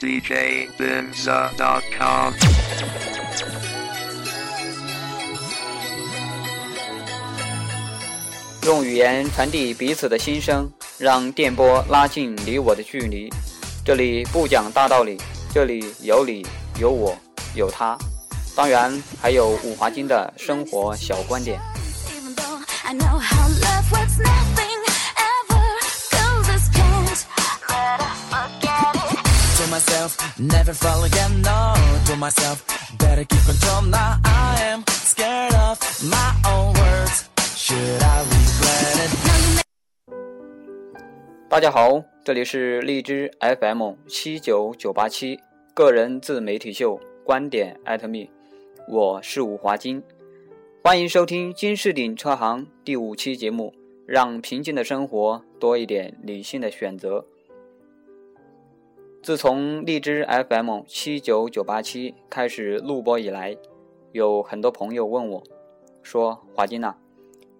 djbinza.com。用语言传递彼此的心声，让电波拉近你我的距离。这里不讲大道理，这里有你有我有他，当然还有五华金的生活小观点。Myself, never fall again, no, to myself, better keep control now, I am scared of my own words, should I regret it? 大家好，这里是荔枝 FM 七九九八七个人自媒体秀观点艾特 me，我是五华金，欢迎收听金士鼎车行第五期节目，让平静的生活多一点理性的选择。自从荔枝 FM 七九九八七开始录播以来，有很多朋友问我，说华金呐、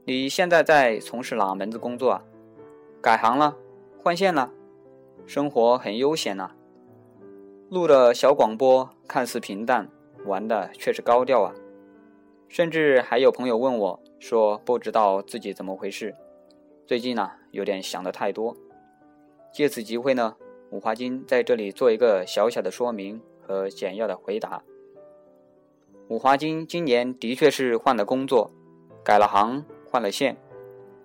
你现在在从事哪门子工作啊？改行了？换线了？生活很悠闲呐、录的小广播看似平淡，玩的却是高调啊！甚至还有朋友问我说，不知道自己怎么回事，最近呢、有点想的太多。借此机会呢，五华金在这里做一个小小的说明和简要的回答。五华金今年的确是换了工作，改了行，换了线，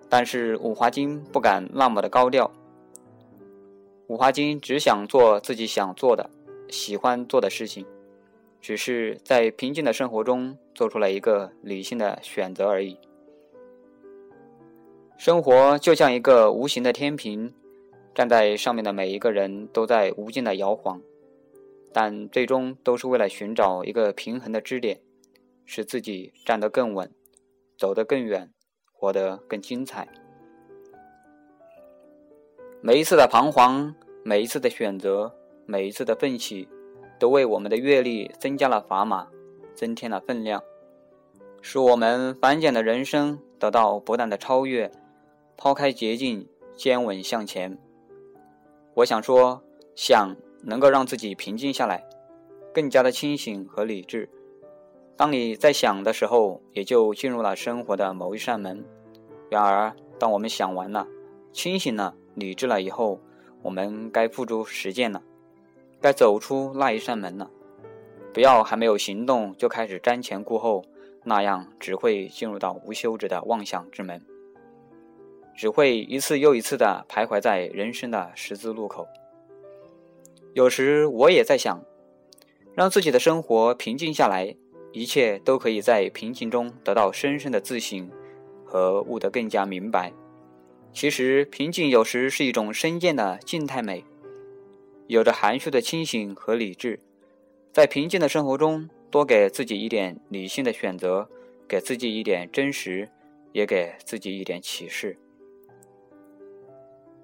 但是五华金不敢那么的高调。五华金只想做自己想做的、喜欢做的事情，只是在平静的生活中做出了一个理性的选择而已。生活就像一个无形的天平，站在上面的每一个人都在无尽的摇晃，但最终都是为了寻找一个平衡的支点，使自己站得更稳，走得更远，活得更精彩。每一次的彷徨，每一次的选择，每一次的奋起，都为我们的阅历增加了砝码，增添了分量，使我们繁简的人生得到不断的超越，抛开捷径，坚稳向前。我想说，想能够让自己平静下来，更加的清醒和理智。当你在想的时候，也就进入了生活的某一扇门。然而，当我们想完了，清醒了。理智了以后，我们该付诸实践了，该走出那一扇门了。不要还没有行动就开始瞻前顾后，那样只会进入到无休止的妄想之门，只会一次又一次的徘徊在人生的十字路口。有时我也在想，让自己的生活平静下来，一切都可以在平静中得到深深的自省和悟得更加明白。其实，平静有时是一种深见的静态美，有着含蓄的清醒和理智。在平静的生活中，多给自己一点理性的选择，给自己一点真实，也给自己一点启示。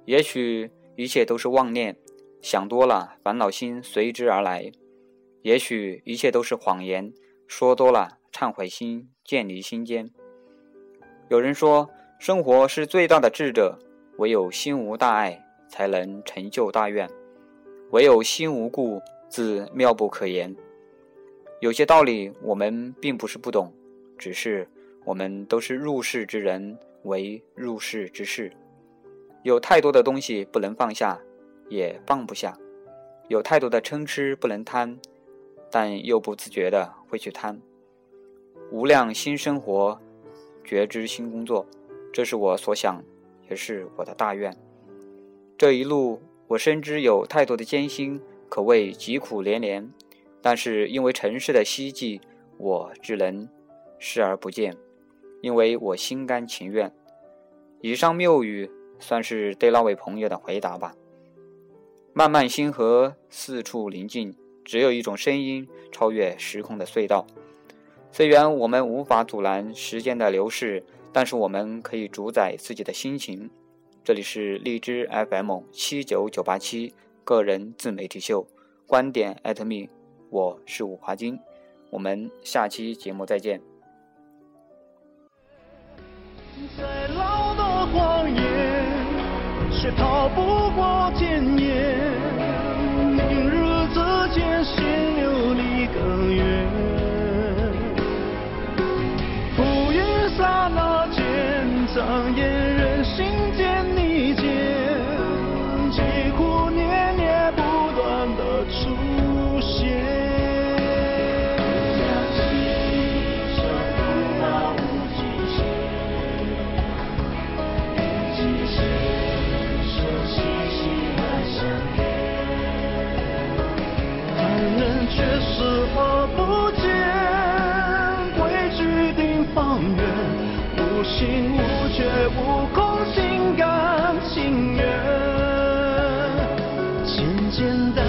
也许一切都是妄念，想多了，烦恼心随之而来；也许一切都是谎言，说多了，忏悔心渐离心间。有人说。生活是最大的智者，唯有心无大碍，才能成就大愿；唯有心无故，自妙不可言。有些道理我们并不是不懂，只是我们都是入世之人，为入世之事。有太多的东西不能放下，也放不下；有太多的嗔痴不能贪，但又不自觉的会去贪。无量新生活，觉知新工作。这是我所想，也是我的大愿。这一路，我深知有太多的艰辛，可谓疾苦连连。但是因为尘世的希冀，我只能视而不见，因为我心甘情愿。以上谬语算是对那位朋友的回答吧。漫漫星河，四处宁静，只有一种声音超越时空的隧道。虽然我们无法阻拦时间的流逝。但是我们可以主宰自己的心情。这里是荔枝 FM 七九九八七个人自媒体秀，观点艾特 me，我是五华金，我们下期节目再见。再老的荒野，却逃不过天眼，明日之间，心流离更远。浮云刹那间，障眼人心间，你见。视而不见，规矩定方圆，无心无觉无空，心甘情愿。简简单